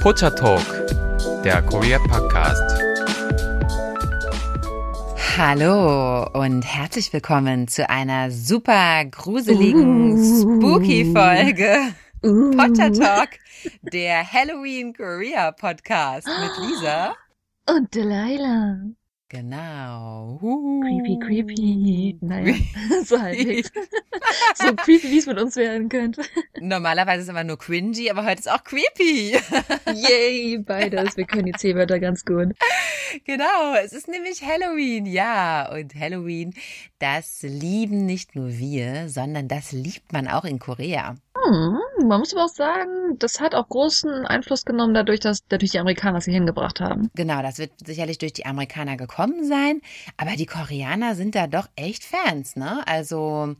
Pocha Talk, der Korea Podcast. Hallo und herzlich willkommen zu einer super gruseligen Spooky-Folge Uh. Potter Talk, der Halloween Korea Podcast mit Lisa. Und Delilah. Genau. Creepy, creepy. Naja, so halbwegs. so creepy, wie es mit uns werden könnte. Normalerweise ist es immer nur cringy, aber heute ist auch creepy. Yay, beides. Wir können die C-Wörter ganz gut. Genau, es ist nämlich Halloween, ja. Und Halloween, das lieben nicht nur wir, sondern das liebt man auch in Korea. Hm, man muss aber auch sagen, das hat auch großen Einfluss genommen dadurch, dass dadurch die Amerikaner es hier hingebracht haben. Genau, das wird sicherlich durch die Amerikaner gekommen sein, aber die Koreaner sind da doch echt Fans, ne? Also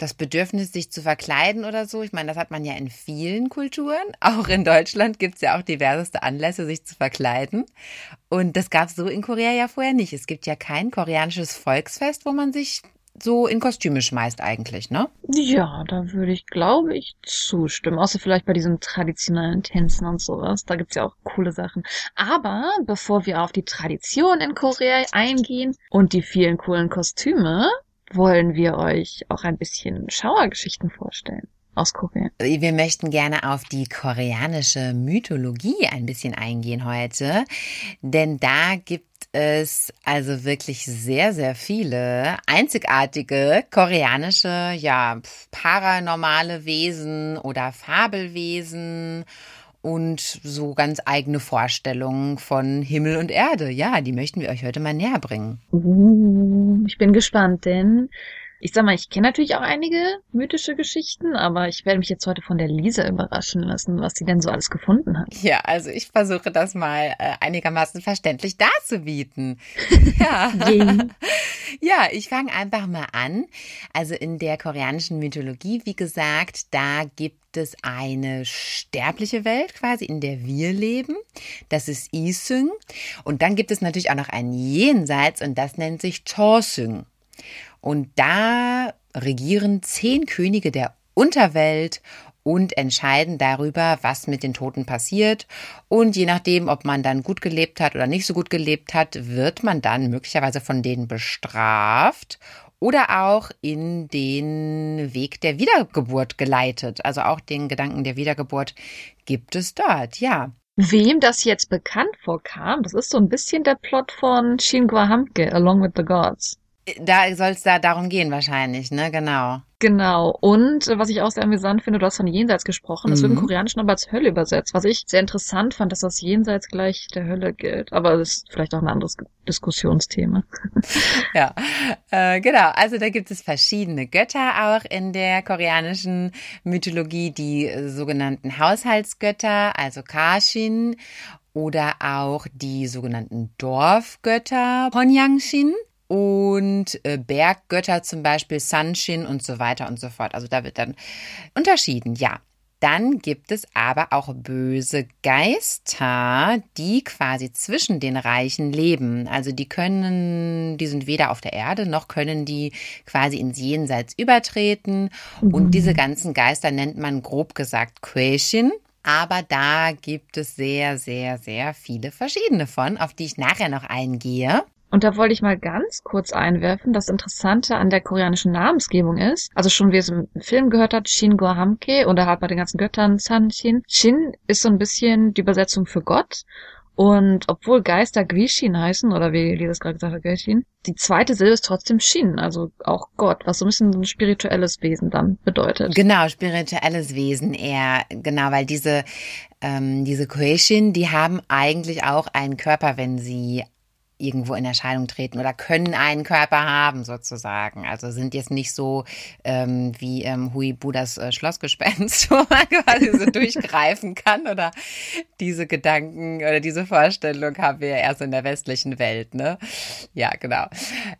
das Bedürfnis, sich zu verkleiden oder so, ich meine, das hat man ja in vielen Kulturen. Auch in Deutschland gibt's ja auch diverseste Anlässe, sich zu verkleiden. Und das gab's so in Korea ja vorher nicht. Es gibt ja kein koreanisches Volksfest, wo man sich so in Kostüme schmeißt eigentlich, ne? Ja, da würde ich, glaube ich, zustimmen. Außer vielleicht bei diesen traditionellen Tänzen und sowas. Da gibt's ja auch coole Sachen. Aber bevor wir auf die Tradition in Korea eingehen und die vielen coolen Kostüme, wollen wir euch auch ein bisschen Schauergeschichten vorstellen aus Korea. Wir möchten gerne auf die koreanische Mythologie ein bisschen eingehen heute, denn da gibt es also wirklich sehr, sehr viele einzigartige koreanische, ja, paranormale Wesen oder Fabelwesen und so ganz eigene Vorstellungen von Himmel und Erde. Ja, die möchten wir euch heute mal näher bringen. Uh, ich bin gespannt, denn ich sag mal, ich kenne natürlich auch einige mythische Geschichten, aber ich werde mich jetzt heute von der Lisa überraschen lassen, was sie denn so alles gefunden hat. Ja, also ich versuche das mal äh, einigermaßen verständlich darzubieten. ja. Ja, ich fange einfach mal an. Also in der koreanischen Mythologie, wie gesagt, da gibt es eine sterbliche Welt quasi, in der wir leben. Das ist Isung. Und dann gibt es natürlich auch noch ein Jenseits und das nennt sich Chorsung. Und da regieren zehn Könige der Unterwelt und entscheiden darüber, was mit den Toten passiert. Und je nachdem, ob man dann gut gelebt hat oder nicht so gut gelebt hat, wird man dann möglicherweise von denen bestraft oder auch in den Weg der Wiedergeburt geleitet. Also auch den Gedanken der Wiedergeburt gibt es dort, ja. Wem das jetzt bekannt vorkam, das ist so ein bisschen der Plot von Shin Hamke, Along with the Gods. Da soll es da darum gehen wahrscheinlich, ne? Genau. Genau. Und äh, was ich auch sehr amüsant finde, du hast von Jenseits gesprochen. Das wird im Mhm. Koreanischen aber als Hölle übersetzt. Was ich sehr interessant fand, dass das Jenseits gleich der Hölle gilt. Aber das ist vielleicht auch ein anderes Diskussionsthema. Ja, äh, genau. Also da gibt es verschiedene Götter auch in der koreanischen Mythologie, die äh, sogenannten Haushaltsgötter, also Kashin oder auch die sogenannten Dorfgötter, Ponyangshin. Und äh, Berggötter zum Beispiel Sanshin und so weiter und so fort. Also da wird dann unterschieden, ja. Dann gibt es aber auch böse Geister, die quasi zwischen den Reichen leben. Also die können, die sind weder auf der Erde noch können die quasi ins Jenseits übertreten. Und diese ganzen Geister nennt man grob gesagt Quäshin. Aber da gibt es sehr, sehr, sehr viele verschiedene von, auf die ich nachher noch eingehe. Und da wollte ich mal ganz kurz einwerfen, das Interessante an der koreanischen Namensgebung ist, also schon wie es im Film gehört hat, Shin Hamke oder halt bei den ganzen Göttern San Shin. Shin ist so ein bisschen die Übersetzung für Gott. Und obwohl Geister Grishin heißen, oder wie Lisa es gerade gesagt hat, Grishin, die zweite Silbe ist trotzdem Shin, also auch Gott, was so ein bisschen so ein spirituelles Wesen dann bedeutet. Genau, spirituelles Wesen eher, genau, weil diese, ähm, diese Quäshin, die haben eigentlich auch einen Körper, wenn sie irgendwo in Erscheinung treten oder können einen Körper haben sozusagen. Also sind jetzt nicht so ähm, wie ähm, Huibu das äh, Schlossgespenst, wo man quasi so durchgreifen kann oder diese Gedanken oder diese Vorstellung haben wir ja erst in der westlichen Welt, ne? Ja, genau.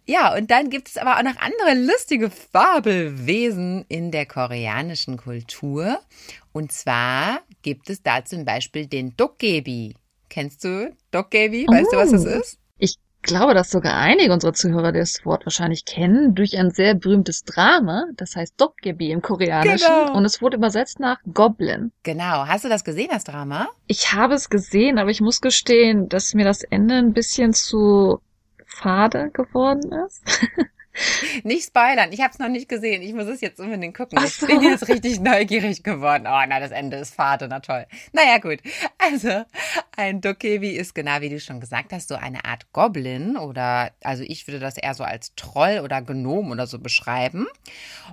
Ja, und dann gibt es aber auch noch andere lustige Fabelwesen in der koreanischen Kultur. Und zwar gibt es da zum Beispiel den Dokgebi. Kennst du Dokgebi? Weißt du, was das Oh. ist? Ich glaube, dass sogar einige unserer Zuhörer das Wort wahrscheinlich kennen durch ein sehr berühmtes Drama, das heißt Dokgebi im Koreanischen Genau. und es wurde übersetzt nach Goblin. Genau. Hast du das gesehen, das Drama? Ich habe es gesehen, aber ich muss gestehen, dass mir das Ende ein bisschen zu fade geworden ist. Nicht spoilern, ich habe es noch nicht gesehen. Ich muss es jetzt unbedingt gucken. Ach Ich so. bin jetzt richtig neugierig geworden. Oh, na, das Ende ist fade, na toll. Naja, gut. Also, ein Dokebi ist genau wie du schon gesagt hast, so eine Art Goblin oder, also ich würde das eher so als Troll oder Gnom oder so beschreiben.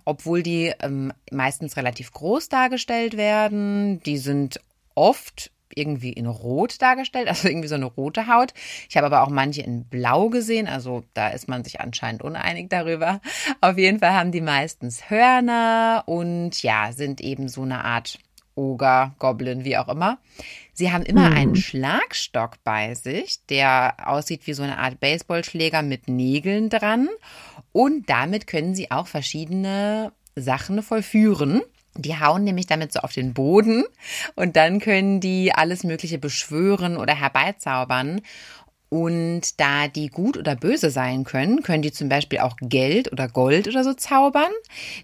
Obwohl die ähm, meistens relativ groß dargestellt werden. Die sind oft irgendwie in Rot dargestellt, also irgendwie so eine rote Haut. Ich habe aber auch manche in Blau gesehen, also da ist man sich anscheinend uneinig darüber. Auf jeden Fall haben die meistens Hörner und ja, sind eben so eine Art Oger, Goblin, wie auch immer. Sie haben immer Mhm. einen Schlagstock bei sich, der aussieht wie so eine Art Baseballschläger mit Nägeln dran. Und damit können sie auch verschiedene Sachen vollführen. Die hauen nämlich damit so auf den Boden und dann können die alles Mögliche beschwören oder herbeizaubern. Und da die gut oder böse sein können, können die zum Beispiel auch Geld oder Gold oder so zaubern.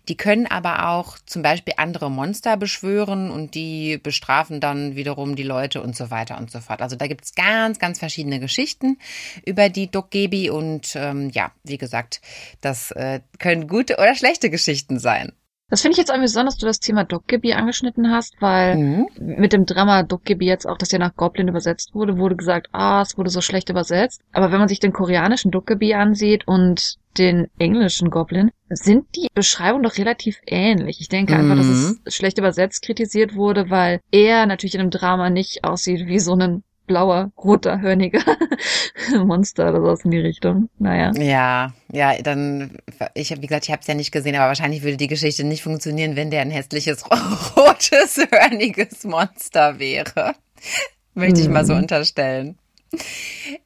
Die können aber auch zum Beispiel andere Monster beschwören und die bestrafen dann wiederum die Leute und so weiter und so fort. Also da gibt's ganz, ganz verschiedene Geschichten über die Dokgebi und ähm, ja, wie gesagt, das äh, können gute oder schlechte Geschichten sein. Das finde ich jetzt amüsant, dass du das Thema Dokgebi angeschnitten hast, weil Mhm. mit dem Drama Dokgebi jetzt auch, das ja nach Goblin übersetzt wurde, wurde gesagt, ah, es wurde so schlecht übersetzt. Aber wenn man sich den koreanischen Dokgebi ansieht und den englischen Goblin, sind die Beschreibungen doch relativ ähnlich. Ich denke einfach, dass Mhm. es schlecht übersetzt kritisiert wurde, weil er natürlich in einem Drama nicht aussieht wie so ein blauer, roter, hörniger Monster oder sowas in die Richtung. Naja. Ja, ja, dann, ich habe, wie gesagt, ich habe es ja nicht gesehen, aber wahrscheinlich würde die Geschichte nicht funktionieren, wenn der ein hässliches, rotes, hörniges Monster wäre. Möchte ich mal so Mhm. unterstellen.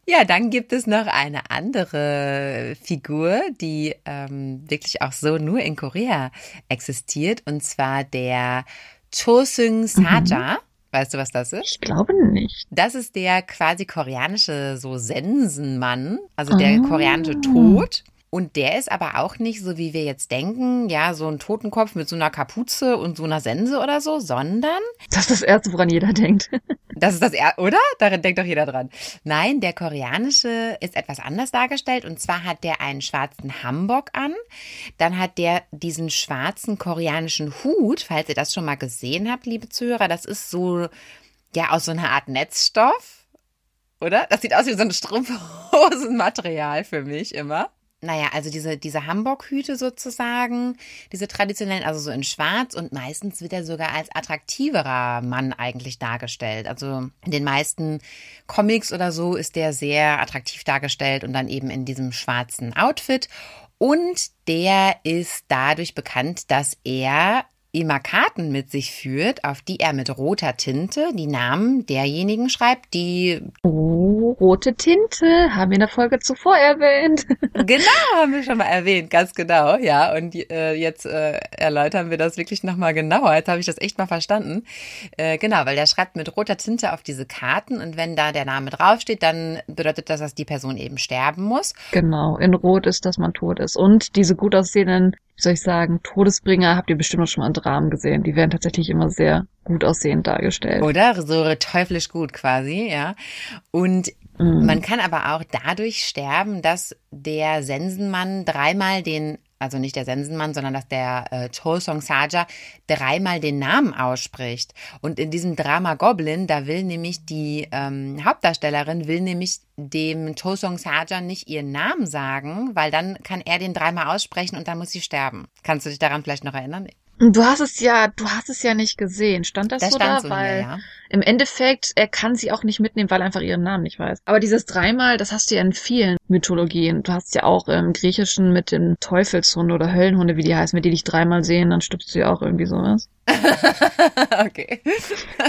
Ja, dann gibt es noch eine andere Figur, die ähm, wirklich auch so nur in Korea existiert, und zwar der Choseung Saja. Weißt du, was das ist? Ich glaube nicht. Das ist der quasi koreanische so Sensenmann, also der Ah. koreanische Tod. Und der ist aber auch nicht so, wie wir jetzt denken, ja, so ein Totenkopf mit so einer Kapuze und so einer Sense oder so, sondern Das ist das Erste, woran jeder denkt. das ist das, er oder? Darin denkt doch jeder dran. Nein, der koreanische ist etwas anders dargestellt und zwar hat der einen schwarzen Hamburg an. Dann hat der diesen schwarzen koreanischen Hut, falls ihr das schon mal gesehen habt, liebe Zuhörer. Das ist so, ja, aus so einer Art Netzstoff, oder? Das sieht aus wie so ein Strumpfhosenmaterial für mich immer. Naja, also diese, diese Hamburg-Hüte sozusagen, diese traditionellen, also so in schwarz und meistens wird er sogar als attraktiverer Mann eigentlich dargestellt. Also in den meisten Comics oder so ist der sehr attraktiv dargestellt und dann eben in diesem schwarzen Outfit. Und der ist dadurch bekannt, dass er immer Karten mit sich führt, auf die er mit roter Tinte die Namen derjenigen schreibt, die Oh, rote Tinte, haben wir in der Folge zuvor erwähnt. Genau, haben wir schon mal erwähnt, ganz genau, ja. Und äh, jetzt äh, erläutern wir das wirklich nochmal genauer. Jetzt habe ich das echt mal verstanden. Äh, genau, weil der schreibt mit roter Tinte auf diese Karten und wenn da der Name draufsteht, dann bedeutet das, dass die Person eben sterben muss. Genau, in Rot ist, dass man tot ist. Und diese gut aussehenden, wie soll ich sagen, Todesbringer habt ihr bestimmt auch schon mal in Dramen gesehen. Die werden tatsächlich immer sehr gut aussehend dargestellt. Oder? So teuflisch gut quasi, ja. Und Mhm. man kann aber auch dadurch sterben, dass der Sensenmann dreimal den, also nicht der Sensenmann, sondern dass der äh, Chosong Saja dreimal den Namen ausspricht. Und in diesem Drama Goblin, da will nämlich die ähm, Hauptdarstellerin, will nämlich dem Chosong Saja nicht ihren Namen sagen, weil dann kann er den dreimal aussprechen und dann muss sie sterben. Kannst du dich daran vielleicht noch erinnern? Du hast es ja, du hast es ja nicht gesehen. Stand das, Das so stand da? so weil hier, ja. im Endeffekt, er kann sie auch nicht mitnehmen, weil er einfach ihren Namen nicht weiß. Aber dieses dreimal, das hast du ja in vielen Mythologien. Du hast ja auch im Griechischen mit den Teufelshunde oder Höllenhunde, wie die heißen, wenn die dich dreimal sehen, dann stirbst du ja auch irgendwie sowas. okay.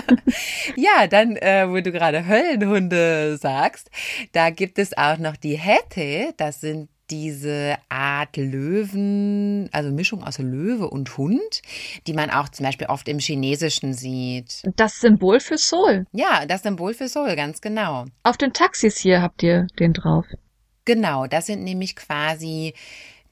ja, dann, äh, wo du gerade Höllenhunde sagst, da gibt es auch noch die Hette. Das sind diese Art Löwen, also Mischung aus Löwe und Hund, die man auch zum Beispiel oft im Chinesischen sieht. Das Symbol für Seoul. Ja, das Symbol für Seoul, ganz genau. Auf den Taxis hier habt ihr den drauf. Genau, das sind nämlich quasi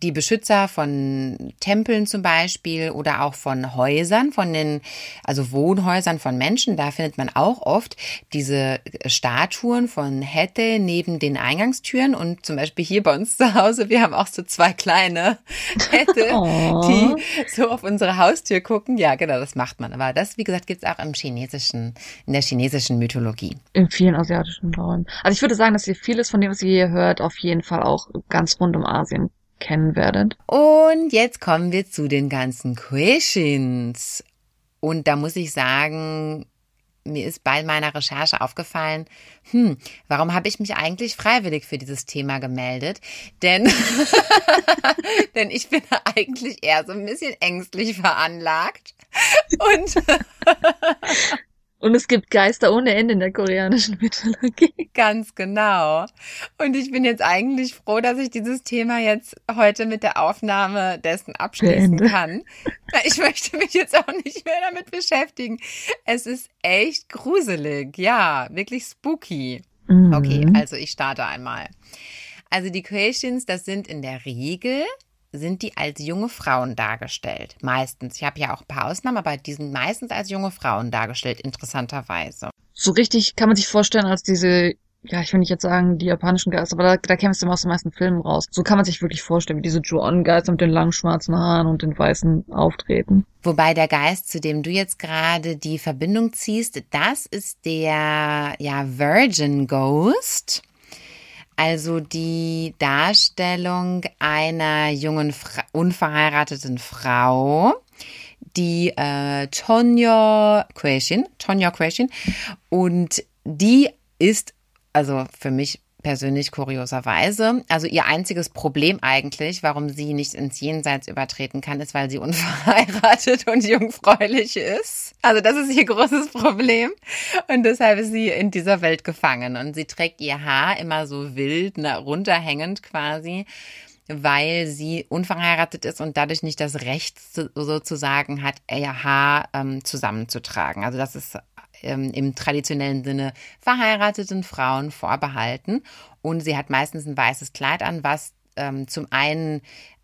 die Beschützer von Tempeln zum Beispiel oder auch von Häusern, von den, also Wohnhäusern von Menschen. Da findet man auch oft diese Statuen von Hette neben den Eingangstüren und zum Beispiel hier bei uns zu Hause, wir haben auch so zwei kleine Hette, oh. die so auf unsere Haustür gucken. Ja, genau, das macht man. Aber das, wie gesagt, gibt's auch im chinesischen, in der chinesischen Mythologie. In vielen asiatischen Räumen. Also ich würde sagen, dass ihr vieles von dem, was ihr hier hört, auf jeden Fall auch ganz rund um Asien kennen werdet. Und jetzt kommen wir zu den ganzen Questions. Und da muss ich sagen, mir ist bei meiner Recherche aufgefallen, hm, warum habe ich mich eigentlich freiwillig für dieses Thema gemeldet? Denn, denn ich bin eigentlich eher so ein bisschen ängstlich veranlagt. Und Und es gibt Geister ohne Ende in der koreanischen Mythologie. Ganz genau. Und ich bin jetzt eigentlich froh, dass ich dieses Thema jetzt heute mit der Aufnahme dessen abschließen Beende. kann. Ich möchte mich jetzt auch nicht mehr damit beschäftigen. Es ist echt gruselig. Ja, wirklich spooky. Mhm. Okay, also ich starte einmal. Also die Questions, das sind in der Regel sind die als junge Frauen dargestellt. Meistens. Ich habe ja auch ein paar Ausnahmen, aber die sind meistens als junge Frauen dargestellt, interessanterweise. So richtig kann man sich vorstellen als diese, ja, ich will nicht jetzt sagen, die japanischen Geister, aber da, da kämpfst du immer aus den meisten Filmen raus. So kann man sich wirklich vorstellen, wie diese Joon-Geister mit den langen schwarzen Haaren und den weißen auftreten. Wobei der Geist, zu dem du jetzt gerade die Verbindung ziehst, das ist der, ja, Virgin Ghost. Also die Darstellung einer jungen, Fra unverheirateten Frau, die äh, Tonyo Question, Tonyo Question, und die ist also für mich persönlich kurioserweise. Also ihr einziges Problem eigentlich, warum sie nicht ins Jenseits übertreten kann, ist, weil sie unverheiratet und jungfräulich ist. Also das ist ihr großes Problem. Und deshalb ist sie in dieser Welt gefangen. Und sie trägt ihr Haar immer so wild, na, runterhängend quasi weil sie unverheiratet ist und dadurch nicht das Recht sozusagen hat, ihr Haar ähm, zusammenzutragen. Also das ist ähm, im traditionellen Sinne verheirateten Frauen vorbehalten. Und sie hat meistens ein weißes Kleid an, was ähm, zum einen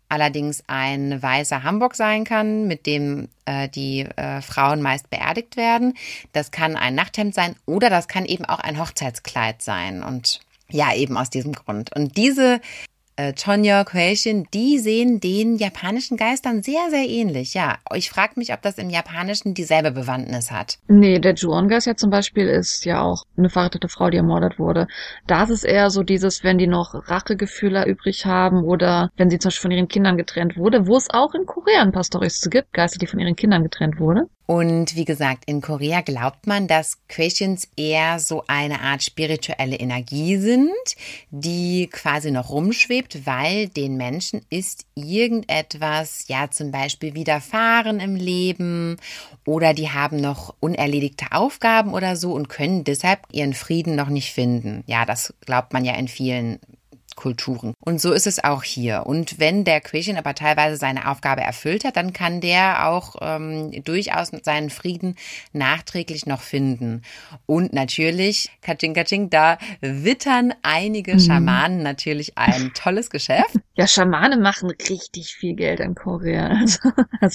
allerdings ein weißer Hamburg sein kann, mit dem äh, die äh, Frauen meist beerdigt werden. Das kann ein Nachthemd sein oder das kann eben auch ein Hochzeitskleid sein. Und ja, eben aus diesem Grund. Und diese äh, Quaishin, die sehen den japanischen Geistern sehr, sehr ähnlich. Ja, ich frage mich, ob das im Japanischen dieselbe Bewandtnis hat. Nee, der Juon-Geist ja zum Beispiel ist ja auch eine verheiratete Frau, die ermordet wurde. Da ist es eher so dieses, wenn die noch Rachegefühle übrig haben oder wenn sie zum Beispiel von ihren Kindern getrennt wurde, wo es auch in Korea ein paar Storys zu gibt, Geister, die von ihren Kindern getrennt wurden. Und wie gesagt, in Korea glaubt man, dass Questions eher so eine Art spirituelle Energie sind, die quasi noch rumschwebt, weil den Menschen ist irgendetwas, ja zum Beispiel widerfahren im Leben oder die haben noch unerledigte Aufgaben oder so und können deshalb ihren Frieden noch nicht finden. Ja, das glaubt man ja in vielen Kulturen. Und so ist es auch hier. Und wenn der Quäschin aber teilweise seine Aufgabe erfüllt hat, dann kann der auch ähm, durchaus seinen Frieden nachträglich noch finden. Und natürlich, Kaching Kaching, da wittern einige mhm. Schamanen natürlich ein tolles Geschäft. Ja, Schamane machen richtig viel Geld in Korea. Also,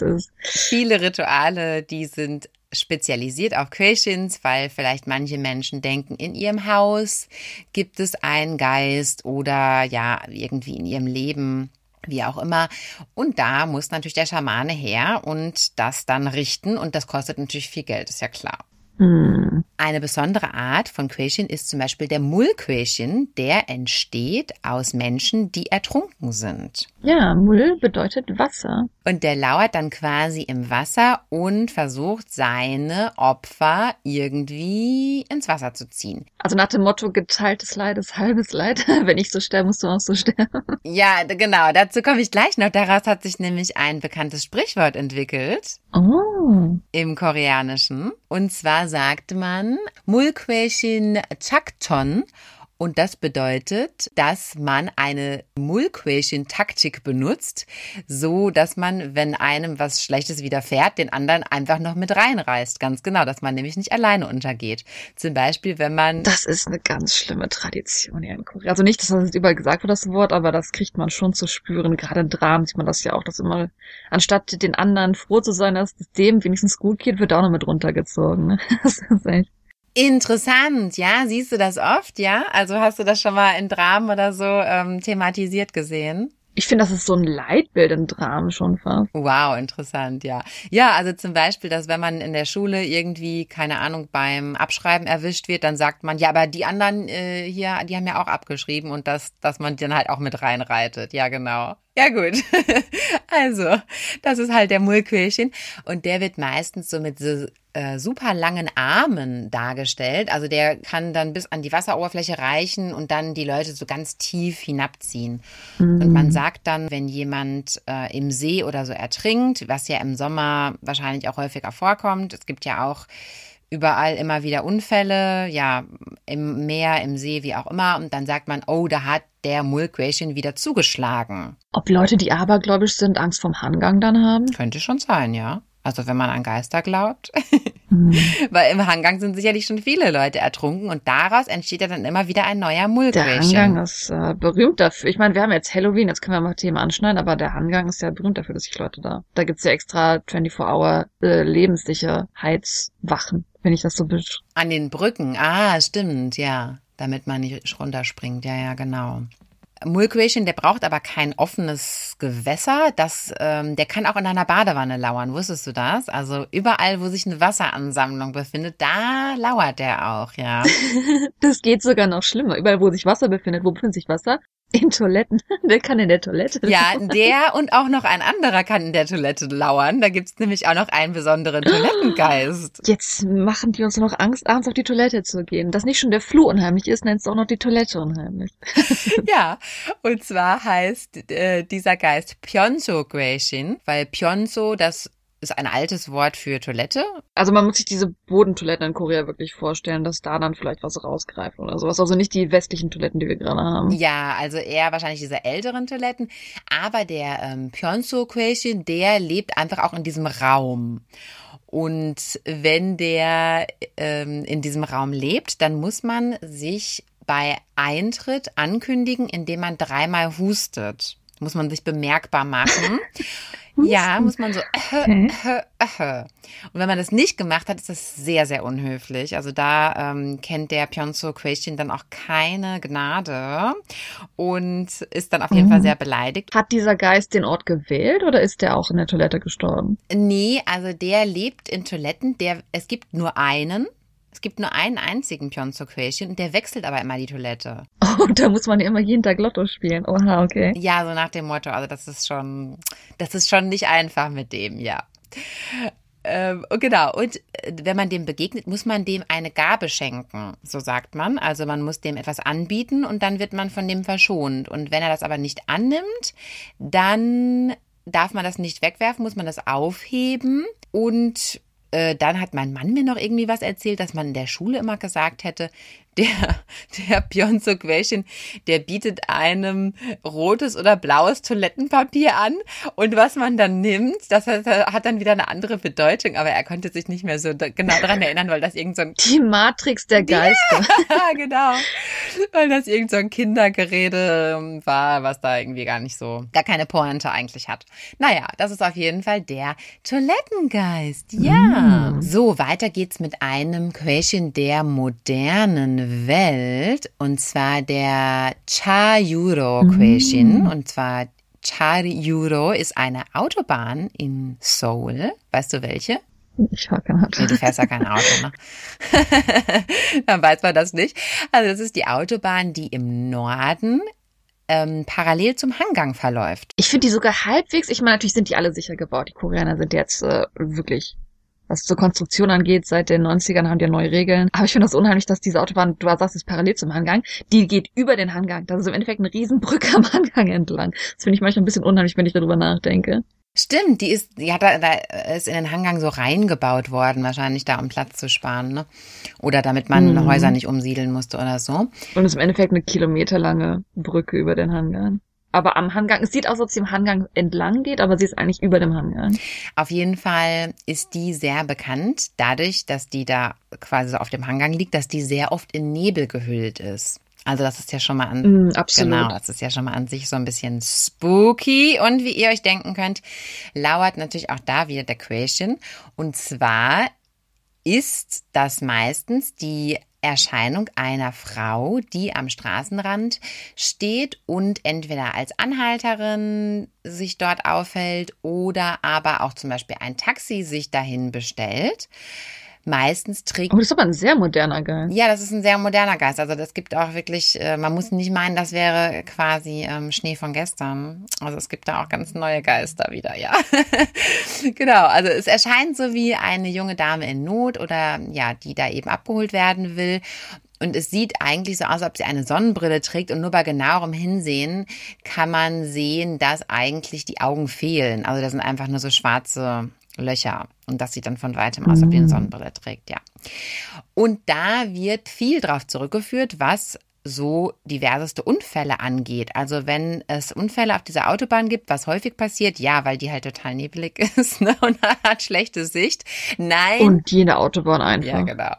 also viele Rituale, die sind spezialisiert auf Quäschins, weil vielleicht manche Menschen denken, in ihrem Haus gibt es einen Geist oder ja, irgendwie in ihrem Leben wie auch immer. Und da muss natürlich der Schamane her und das dann richten und das kostet natürlich viel Geld, ist ja klar. Hm. Eine besondere Art von Quäschchen ist zum Beispiel der Mullquäschchen, der entsteht aus Menschen, die ertrunken sind. Ja, Mull bedeutet Wasser. Und der lauert dann quasi im Wasser und versucht seine Opfer irgendwie ins Wasser zu ziehen. Also nach dem Motto geteiltes Leid ist halbes Leid. Wenn ich so sterbe, musst du auch so sterben. Ja, genau. Dazu komme ich gleich noch. Daraus hat sich nämlich ein bekanntes Sprichwort entwickelt. Oh. Im Koreanischen. Und zwar sagte man Mulqueshin Chakton Und das bedeutet, dass man eine Mullquäschen-Taktik benutzt, so dass man, wenn einem was Schlechtes widerfährt, den anderen einfach noch mit reinreißt. Ganz genau, dass man nämlich nicht alleine untergeht. Zum Beispiel, wenn man. Das ist eine ganz schlimme Tradition hier in Korea. Also nicht, dass das überall gesagt wird, das Wort, aber das kriegt man schon zu spüren. Gerade in Dramen sieht man das ja auch, dass immer, anstatt den anderen froh zu sein, dass es dem wenigstens gut geht, wird auch noch mit runtergezogen. Das ist echt Interessant, ja. Siehst du das oft, ja? Also hast du das schon mal in Dramen oder so ähm, thematisiert gesehen? Ich finde, das ist so ein Leitbild in Dramen schon fast. Wow, interessant, ja. Ja, also zum Beispiel, dass wenn man in der Schule irgendwie, keine Ahnung, beim Abschreiben erwischt wird, dann sagt man, ja, aber die anderen äh, hier, die haben ja auch abgeschrieben und das, dass man dann halt auch mit reinreitet. Ja, genau. Ja, gut. Also, das ist halt der Mullquälchen. Und der wird meistens so mit so äh, super langen Armen dargestellt. Also der kann dann bis an die Wasseroberfläche reichen und dann die Leute so ganz tief hinabziehen. Mhm. Und man sagt dann, wenn jemand äh, im See oder so ertrinkt, was ja im Sommer wahrscheinlich auch häufiger vorkommt, es gibt ja auch überall immer wieder Unfälle, ja, im Meer, im See, wie auch immer. Und dann sagt man, oh, da hat der Mullquäschen wieder zugeschlagen. Ob Leute, die abergläubisch sind, Angst vom Hangang dann haben? Könnte schon sein, ja. Also wenn man an Geister glaubt. Mhm. Weil im Hangang sind sicherlich schon viele Leute ertrunken und daraus entsteht ja dann immer wieder ein neuer Mullquäschen. Der Hangang ist äh, berühmt dafür. Ich meine, wir haben jetzt Halloween, jetzt können wir mal Thema anschneiden, aber der Hangang ist ja berühmt dafür, dass sich Leute da. Da gibt's ja extra 24-Hour äh, Lebenssicherheitswachen, wenn ich das so besch An den Brücken, ah, stimmt, ja. Damit man nicht runterspringt, ja, ja, genau. Mullquäschen, der braucht aber kein offenes Gewässer. Das, ähm, der kann auch in einer Badewanne lauern. Wusstest du das? Also überall, wo sich eine Wasseransammlung befindet, da lauert der auch, ja. das geht sogar noch schlimmer. Überall, wo sich Wasser befindet, wo befindet sich Wasser? In Toiletten. Der kann in der Toilette. Ja, der und auch noch ein anderer kann in der Toilette lauern. Da gibt's nämlich auch noch einen besonderen Toilettengeist. Jetzt machen die uns noch Angst, abends auf die Toilette zu gehen. Dass nicht schon der Flur unheimlich ist, nennst du auch noch die Toilette unheimlich. ja, und zwar heißt äh, dieser Geist Pyonso Gueshin, weil Pyonso das ist ein altes Wort für Toilette. Also man muss sich diese Bodentoiletten in Korea wirklich vorstellen, dass da dann vielleicht was rausgreift oder sowas. Also nicht die westlichen Toiletten, die wir gerade haben. Ja, also eher wahrscheinlich diese älteren Toiletten. Aber der ähm, Pyonso Quäschen, der lebt einfach auch in diesem Raum. Und wenn der ähm, in diesem Raum lebt, dann muss man sich bei Eintritt ankündigen, indem man dreimal hustet. Muss man sich bemerkbar machen. Ja, muss man so. Äh, äh, äh. Und wenn man das nicht gemacht hat, ist das sehr, sehr unhöflich. Also da ähm, kennt der Pyonso Question dann auch keine Gnade und ist dann auf jeden mhm. Fall sehr beleidigt. Hat dieser Geist den Ort gewählt oder ist der auch in der Toilette gestorben? Nee, also der lebt in Toiletten. Der, es gibt nur einen es gibt nur einen einzigen Pyeongso-Quäschen und der wechselt aber immer die Toilette. Oh, da muss man ja immer jeden Tag Lotto spielen. Oha, okay. Ja, so nach dem Motto, also das ist schon, das ist schon nicht einfach mit dem, ja. Ähm, genau, und äh, wenn man dem begegnet, muss man dem eine Gabe schenken, so sagt man. Also man muss dem etwas anbieten und dann wird man von dem verschont. Und wenn er das aber nicht annimmt, dann darf man das nicht wegwerfen, muss man das aufheben und dann hat mein Mann mir noch irgendwie was erzählt, dass man in der Schule immer gesagt hätte, der, der Bionzo Quäschen, der bietet einem rotes oder blaues Toilettenpapier an und was man dann nimmt, das hat, hat dann wieder eine andere Bedeutung, aber er konnte sich nicht mehr so genau daran erinnern, weil das irgend so ein... Die Matrix der Geister. Ja, genau. Weil das irgend so ein Kindergerede ähm, war, was da irgendwie gar nicht so, gar keine Pointe eigentlich hat. Naja, das ist auf jeden Fall der Toilettengeist. Ja. Mm. So, weiter geht's mit einem Quäschen der modernen Welt und zwar der Chayuro Question. Mm. Und zwar Chayuro ist eine Autobahn in Seoul. Weißt du welche? Ich fahre kein Auto. Nee, du fährst ja kein Auto, ne? Dann weiß man das nicht. Also das ist die Autobahn, die im Norden ähm, parallel zum Hangang verläuft. Ich finde die sogar halbwegs, ich meine, natürlich sind die alle sicher gebaut. Die Koreaner sind jetzt äh, wirklich was zur Konstruktion angeht, seit den 90ern haben die ja neue Regeln. Aber ich finde das unheimlich, dass diese Autobahn, du sagst, ist parallel zum Hangang, die geht über den Hangang. Das ist im Endeffekt eine Riesenbrücke am Hangang entlang. Das finde ich manchmal ein bisschen unheimlich, wenn ich darüber nachdenke. Stimmt, die ist, ja, da, da ist in den Hangang so reingebaut worden, wahrscheinlich da, um Platz zu sparen, ne? Oder damit man Mhm. Häuser nicht umsiedeln musste oder so. Und es ist im Endeffekt eine kilometerlange Brücke über den Hangang. Aber am Hangang, es sieht aus, als ob sie im Hangang entlang geht, aber sie ist eigentlich über dem Hangang. Auf jeden Fall ist die sehr bekannt, dadurch, dass die da quasi so auf dem Hangang liegt, dass die sehr oft in Nebel gehüllt ist. Also das ist ja schon mal an, Mm, absolut. Genau, das ist ja schon mal an sich so ein bisschen spooky. Und wie ihr euch denken könnt, lauert natürlich auch da wieder der Question. Und zwar ist das meistens die Erscheinung einer Frau, die am Straßenrand steht und entweder als Anhalterin sich dort aufhält oder aber auch zum Beispiel ein Taxi sich dahin bestellt. Meistens trägt Oh, das ist aber ein sehr moderner Geist. ja, das ist ein sehr moderner Geist. Also das gibt auch wirklich, äh, man muss nicht meinen, das wäre quasi ähm, Schnee von gestern. Also es gibt da auch ganz neue Geister wieder, ja. genau, also es erscheint so wie eine junge Dame in Not oder ja, die da eben abgeholt werden will. Und es sieht eigentlich so aus, als ob sie eine Sonnenbrille trägt und nur bei genauerem Hinsehen kann man sehen, dass eigentlich die Augen fehlen. Also das sind einfach nur so schwarze Löcher. Und das sieht dann von weitem aus, ob die eine Sonnenbrille trägt, ja. Und da wird viel drauf zurückgeführt, was so diverseste Unfälle angeht. Also wenn es Unfälle auf dieser Autobahn gibt, was häufig passiert, ja, weil die halt total nebelig ist ne, und hat schlechte Sicht. Nein. Und jede Autobahn einfach. ja, genau.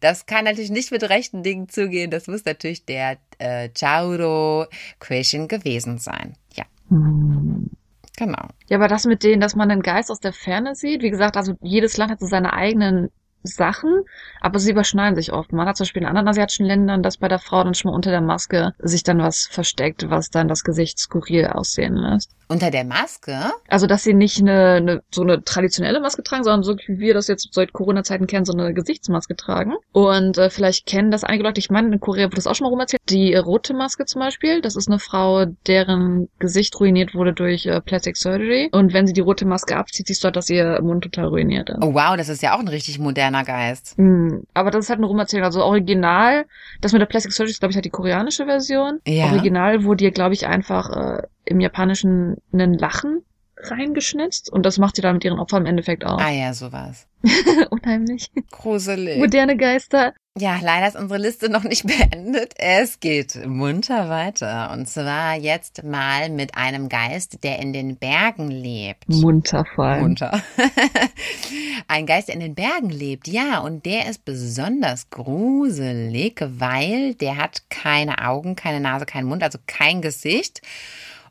Das kann natürlich nicht mit rechten Dingen zugehen. Das muss natürlich der äh, Chauro Question gewesen sein. Ja, Hm. Genau. Ja, aber das mit denen, dass man den Geist aus der Ferne sieht, wie gesagt, also jedes Land hat so seine eigenen Sachen, aber sie überschneiden sich oft. Man hat zum Beispiel in anderen asiatischen Ländern, dass bei der Frau dann schon mal unter der Maske sich dann was versteckt, was dann das Gesicht skurril aussehen lässt. Unter der Maske? Also, dass sie nicht eine, eine so eine traditionelle Maske tragen, sondern so wie wir das jetzt seit Corona-Zeiten kennen, so eine Gesichtsmaske tragen. Und äh, vielleicht kennen das einige Leute, ich meine, in Korea wurde das auch schon mal rum erzählt. Die rote Maske zum Beispiel, das ist eine Frau, deren Gesicht ruiniert wurde durch äh, Plastic Surgery. Und wenn sie die rote Maske abzieht, siehst du halt, dass ihr Mund total ruiniert ist. Oh wow, das ist ja auch ein richtig moderner Geist. Hm, aber das ist halt eine Rumerzählung. Also original, das mit der Plastic Surgery ist, glaube ich, halt die koreanische Version. Ja. Original wurde ihr, glaube ich, einfach äh, im Japanischen einen Lachen reingeschnitzt. Und das macht sie dann mit ihren Opfern im Endeffekt auch. Ah ja, sowas. Unheimlich. Gruselig. Moderne Geister. Ja, leider ist unsere Liste noch nicht beendet. Es geht munter weiter. Und zwar jetzt mal mit einem Geist, der in den Bergen lebt. Munter vor allem. Munter. Ein Geist, der in den Bergen lebt, ja, und der ist besonders gruselig, weil der hat keine Augen, keine Nase, keinen Mund, also kein Gesicht.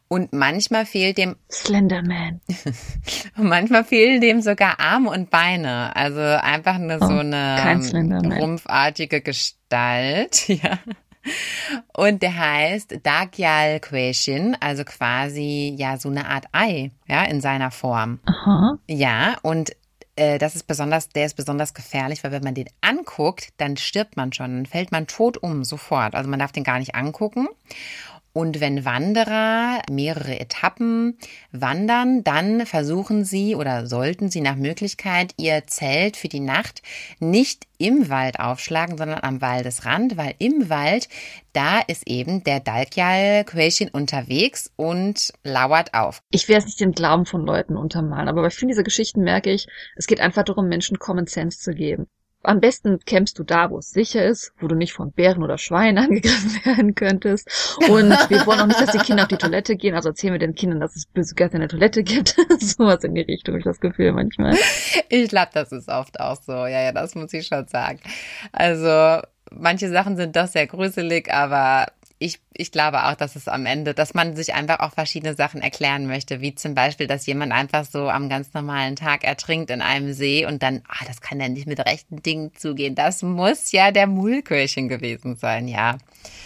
Und manchmal fehlt dem, Slenderman. manchmal fehlen dem sogar Arme und Beine. Also einfach nur so Oh, eine ähm, Slenderman. rumpfartige Gestalt, ja. Und der heißt Dagyal Question, also quasi ja so eine Art Ei, ja, in seiner Form. Aha. Ja, und äh, das ist besonders, der ist besonders gefährlich, weil wenn man den anguckt, dann stirbt man schon, dann fällt man tot um sofort. Also man darf den gar nicht angucken. Und wenn Wanderer mehrere Etappen wandern, dann versuchen sie oder sollten sie nach Möglichkeit ihr Zelt für die Nacht nicht im Wald aufschlagen, sondern am Waldesrand, weil im Wald, da ist eben der Dalkyal Quäschen unterwegs und lauert auf. Ich will jetzt nicht den Glauben von Leuten untermalen, aber bei vielen dieser Geschichten merke ich, es geht einfach darum, Menschen Common Sense zu geben. Am besten campst du da, wo es sicher ist, wo du nicht von Bären oder Schweinen angegriffen werden könntest. Und wir wollen auch nicht, dass die Kinder auf die Toilette gehen, also erzählen wir den Kindern, dass es böse Geister in der Toilette gibt. Sowas in die Richtung, ich das Gefühl manchmal. Ich glaube, das ist oft auch so. Ja, ja, das muss ich schon sagen. Also, manche Sachen sind doch sehr gruselig, aber ich, ich glaube auch, dass es am Ende, dass man sich einfach auch verschiedene Sachen erklären möchte, wie zum Beispiel, dass jemand einfach so am ganz normalen Tag ertrinkt in einem See und dann, ah, das kann ja nicht mit rechten Dingen zugehen. Das muss ja der Mulkirchen gewesen sein, ja.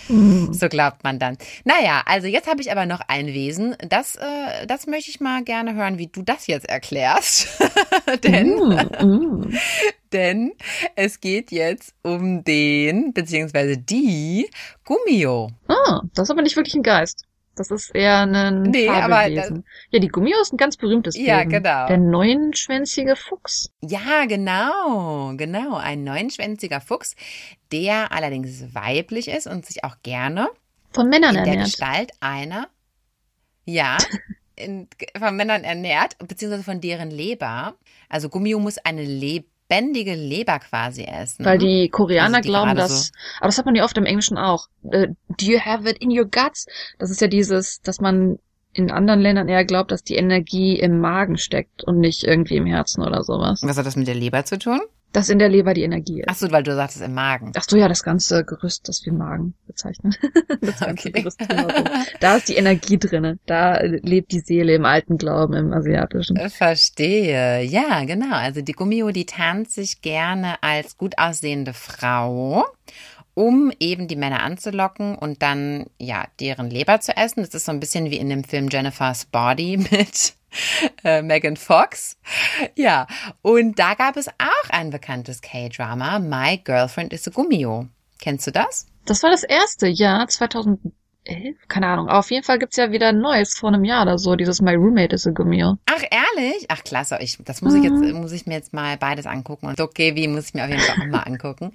So glaubt man dann. Naja, also jetzt habe ich aber noch ein Wesen. Das, äh, das möchte ich mal gerne hören, wie du das jetzt erklärst. Denn Mm, mm. denn es geht jetzt um den, beziehungsweise die Gummio. Ah, das ist aber nicht wirklich ein Geist. Das ist eher ein Nee, aber Fabelwesen. ja, die Gummio ist ein ganz berühmtes Ja, Wesen. genau. Der neunschwänzige Fuchs. Ja, genau, genau. Ein neunschwänziger Fuchs, der allerdings weiblich ist und sich auch gerne Von Männern in der ernährt. Gestalt einer, ja, in, von Männern ernährt, beziehungsweise von deren Leber. Also Gummio muss eine lebendige Leber quasi essen. Weil die Koreaner Also die glauben, dass, so- aber das hat man ja oft im Englischen auch. Äh, do you have it in your guts? Das ist ja dieses, dass man in anderen Ländern eher glaubt, dass die Energie im Magen steckt und nicht irgendwie im Herzen oder sowas. Was hat das mit der Leber zu tun? Dass in der Leber die Energie ist. Ach so, weil du sagtest im Magen. Ach so, ja, das ganze Gerüst, das wir Magen bezeichnen. Das ganze Okay. Gerüst drumherum. Da ist die Energie drinne. Da äh, lebt die Seele im alten Glauben, im asiatischen. Verstehe. Ja, genau. Also die Gummio, die tarnt sich gerne als gut aussehende Frau, um eben die Männer anzulocken und dann ja deren Leber zu essen. Das ist so ein bisschen wie in dem Film Jennifer's Body mit äh, Megan Fox. Ja, und da gab es auch ein bekanntes K-Drama, My Girlfriend is a Gummio. Kennst du das? Das war das erste, ja, 2000 elf? Keine Ahnung. Auf jeden Fall gibt es ja wieder ein neues vor einem Jahr oder so, dieses My Roommate is a Gimeo. Ach, ehrlich? Ach, klasse. Ich, das muss mhm. ich jetzt, mhm. muss ich mir jetzt mal beides angucken. Und okay, wie muss ich mir auf jeden Fall auch mal angucken.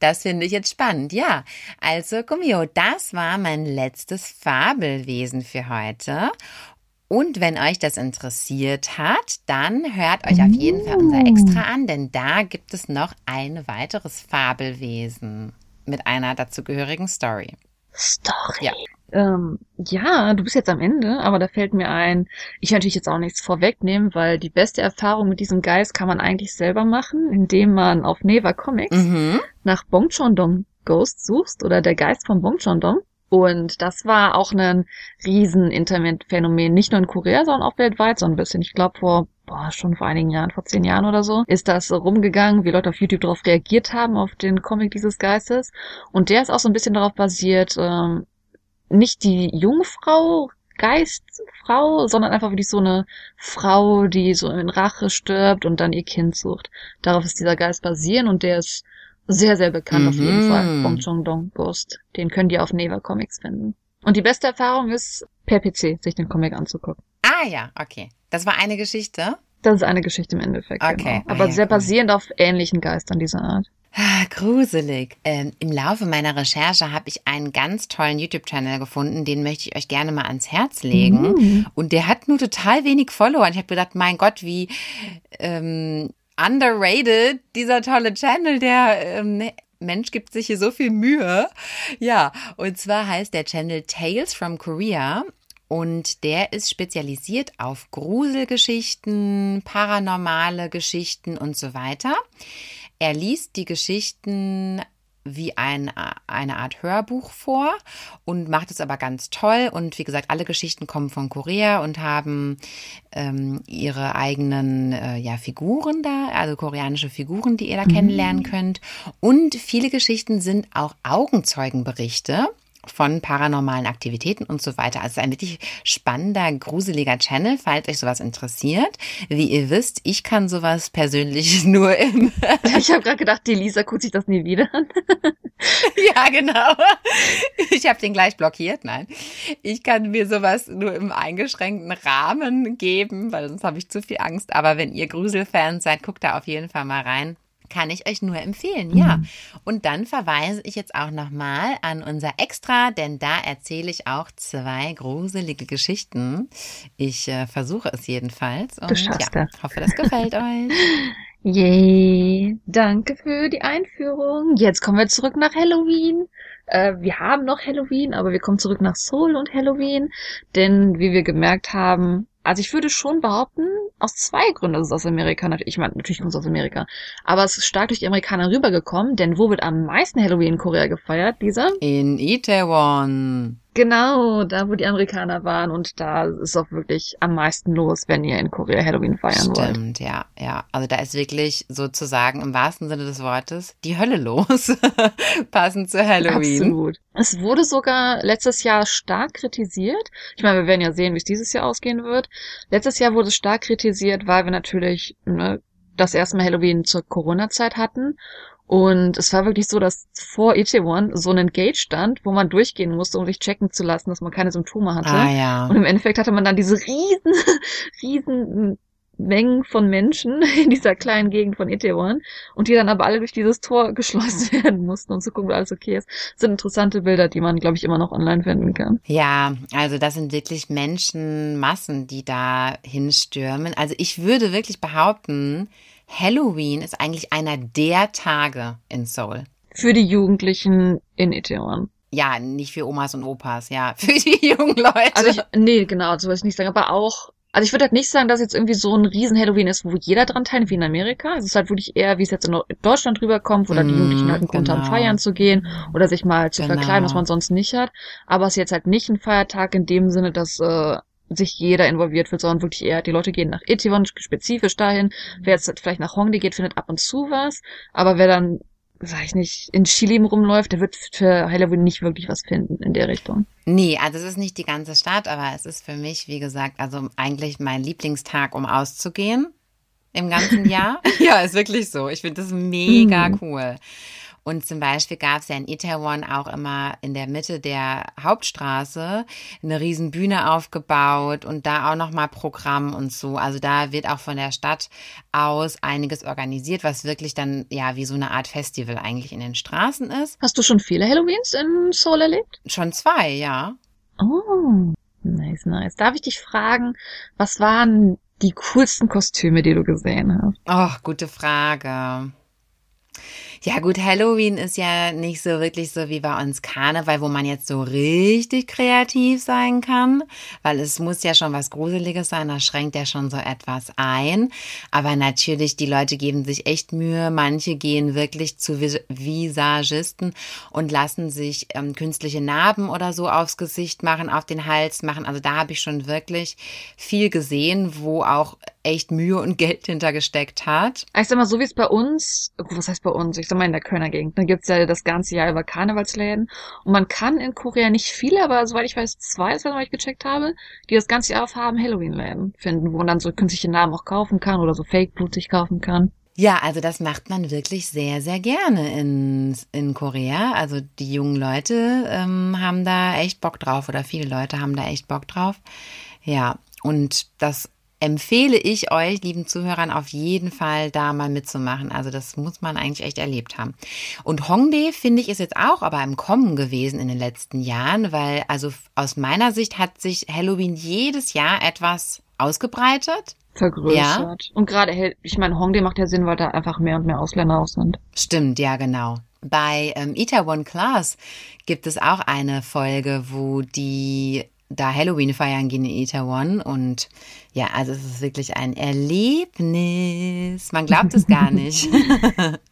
Das finde ich jetzt spannend. Ja. Also, Gummio, das war mein letztes Fabelwesen für heute. Und wenn euch das interessiert hat, dann hört euch auf jeden Fall unser uh. Extra an, denn da gibt es noch ein weiteres Fabelwesen mit einer dazugehörigen Story. Story. Ja. Ähm, ja, du bist jetzt am Ende, aber da fällt mir ein, ich natürlich jetzt auch nichts vorwegnehmen, weil die beste Erfahrung mit diesem Geist kann man eigentlich selber machen, indem man auf Neva Comics Mhm. nach Bong Chondong Ghost suchst oder der Geist von Bong Chondong. Und das war auch ein riesen Internetphänomen, nicht nur in Korea, sondern auch weltweit so ein bisschen. Ich glaube vor, boah, schon vor einigen Jahren, vor zehn Jahren oder so, ist das rumgegangen, wie Leute auf YouTube darauf reagiert haben, auf den Comic dieses Geistes. Und der ist auch so ein bisschen darauf basiert, ähm, nicht die Jungfrau, Geistfrau, sondern einfach wirklich so eine Frau, die so in Rache stirbt und dann ihr Kind sucht. Darauf ist dieser Geist basieren und der ist sehr, sehr bekannt auf jeden Mhm. Fall. Bong Chong-dong Ghost. Den könnt ihr auf Neva Comics finden. Und die beste Erfahrung ist, per PC sich den Comic anzugucken. Ah ja, okay. Das war eine Geschichte. Das ist eine Geschichte im Endeffekt. Okay. Genau. Ah, Aber ja, sehr basierend auf ähnlichen Geistern dieser Art. Ah, gruselig. Ähm, Im Laufe meiner Recherche habe ich einen ganz tollen YouTube-Channel gefunden, den möchte ich euch gerne mal ans Herz legen. Mhm. Und der hat nur total wenig Follower. Und ich habe gedacht, mein Gott, wie ähm, underrated dieser tolle Channel, der ähm, Mensch gibt sich hier so viel Mühe. Ja, und zwar heißt der Channel Tales from Korea. Und der ist spezialisiert auf Gruselgeschichten, paranormale Geschichten und so weiter. Er liest die Geschichten wie ein, eine Art Hörbuch vor und macht es aber ganz toll. Und wie gesagt, alle Geschichten kommen von Korea und haben ähm, ihre eigenen äh, ja, Figuren da, also koreanische Figuren, die ihr da kennenlernen könnt. Und viele Geschichten sind auch Augenzeugenberichte von paranormalen Aktivitäten und so weiter. Also ein wirklich spannender, gruseliger Channel, falls euch sowas interessiert. Wie ihr wisst, ich kann sowas persönlich nur im Ich habe gerade gedacht, die Lisa guckt sich das nie wieder an. Ja, genau. Ich habe den gleich blockiert. Nein, ich kann mir sowas nur im eingeschränkten Rahmen geben, weil sonst habe ich zu viel Angst. Aber wenn ihr Gruselfans seid, guckt da auf jeden Fall mal rein. Kann ich euch nur empfehlen, ja. Und dann verweise ich jetzt auch nochmal an unser Extra, denn da erzähle ich auch zwei gruselige Geschichten. Ich äh, versuche es jedenfalls. Und ja, das. hoffe, das gefällt euch. Yay, danke für die Einführung. Jetzt kommen wir zurück nach Halloween. Äh, wir haben noch Halloween, aber wir kommen zurück nach Seoul und Halloween. Denn wie wir gemerkt haben, also ich würde schon behaupten, aus zwei Gründen ist es aus Amerika. Ich meine, natürlich kommt es aus Amerika. Aber es ist stark durch die Amerikaner rübergekommen, denn wo wird am meisten Halloween in Korea gefeiert, Lisa? In Itaewon. Genau, da wo die Amerikaner waren und da ist auch wirklich am meisten los, wenn ihr in Korea Halloween feiern wollt. Stimmt, ja, ja. Also da ist wirklich sozusagen im wahrsten Sinne des Wortes die Hölle los. Passend zu Halloween. Absolut. Es wurde sogar letztes Jahr stark kritisiert. Ich meine, wir werden ja sehen, wie es dieses Jahr ausgehen wird. Letztes Jahr wurde es stark kritisiert, weil wir natürlich ne, das erste Mal Halloween zur Corona-Zeit hatten. Und es war wirklich so, dass vor Itaewon so ein Gate stand, wo man durchgehen musste, um sich checken zu lassen, dass man keine Symptome hatte. Ah ja. Und im Endeffekt hatte man dann diese riesen, riesen Mengen von Menschen in dieser kleinen Gegend von Itaewon und die dann aber alle durch dieses Tor geschlossen werden mussten und zu gucken, ob alles okay ist. Das sind interessante Bilder, die man, glaube ich, immer noch online finden kann. Ja, also das sind wirklich Menschenmassen, die da hinstürmen. Also ich würde wirklich behaupten, Halloween ist eigentlich einer der Tage in Seoul. Für die Jugendlichen in Itaewon. Ja, nicht für Omas und Opas, ja, für die jungen Leute. Also ich, nee, genau, so will ich nicht sagen, aber auch also ich würde halt nicht sagen, dass jetzt irgendwie so ein riesen Halloween ist, wo jeder dran teilnimmt, wie in Amerika. Es ist halt wirklich eher, wie es jetzt in Deutschland rüberkommt, wo dann die Mm, Jugendlichen halt einen Grund haben, genau. feiern zu gehen oder sich mal zu Genau. verkleiden, was man sonst nicht hat. Aber es ist jetzt halt nicht ein Feiertag in dem Sinne, dass äh, sich jeder involviert wird, sondern wirklich eher, die Leute gehen nach Itaewon spezifisch dahin. Wer jetzt vielleicht nach Hongdae geht, findet ab und zu was. Aber wer dann, sag ich nicht, in Chile rumläuft, der wird für Halloween nicht wirklich was finden in der Richtung. Nee, also es ist nicht die ganze Stadt, aber es ist für mich, wie gesagt, also eigentlich mein Lieblingstag, um auszugehen im ganzen Jahr. ja, ist wirklich so. Ich finde das mega Mhm. cool. Und zum Beispiel gab es ja in Itaewon auch immer in der Mitte der Hauptstraße eine riesen Bühne aufgebaut und da auch nochmal Programm und so. Also da wird auch von der Stadt aus einiges organisiert, was wirklich dann ja wie so eine Art Festival eigentlich in den Straßen ist. Hast du schon viele Halloweens in Seoul erlebt? Schon zwei, ja. Oh, nice, nice. Darf ich dich fragen, was waren die coolsten Kostüme, die du gesehen hast? Oh, gute Frage. Ja gut, Halloween ist ja nicht so wirklich so wie bei uns Karneval, wo man jetzt so richtig kreativ sein kann, weil es muss ja schon was Gruseliges sein, das schränkt ja schon so etwas ein. Aber natürlich, die Leute geben sich echt Mühe, manche gehen wirklich zu Vis Visagisten und lassen sich ähm, künstliche Narben oder so aufs Gesicht machen, auf den Hals machen. Also da habe ich schon wirklich viel gesehen, wo auch echt Mühe und Geld hintergesteckt hat. Ich sag mal, so wie es bei uns, was heißt bei uns? Ich sag mal in der Kölner Gegend, da gibt's ja das ganze Jahr über Karnevalsläden. Und man kann in Korea nicht viele, aber soweit ich weiß, zwei, das was ich gecheckt habe, die das ganze Jahr auf haben Halloween-Läden finden, wo man dann so künstliche Namen auch kaufen kann oder so Fake-Blut sich kaufen kann. Ja, also das macht man wirklich sehr, sehr gerne in, in Korea. Also die jungen Leute ähm, haben da echt Bock drauf oder viele Leute haben da echt Bock drauf. Ja, und das empfehle ich euch, lieben Zuhörern, auf jeden Fall da mal mitzumachen. Also das muss man eigentlich echt erlebt haben. Und Hongdae, finde ich, ist jetzt auch aber im Kommen gewesen in den letzten Jahren, weil also aus meiner Sicht hat sich Halloween jedes Jahr etwas ausgebreitet. Vergrößert. Und gerade, ich meine, Hongdae macht ja Sinn, weil da einfach mehr und mehr Ausländer auch sind. Stimmt, ja, genau. Bei ähm, Itaewon Class gibt es auch eine Folge, wo die da Halloween feiern gehen in Itaewon und ja, also es ist wirklich ein Erlebnis. Man glaubt es gar nicht.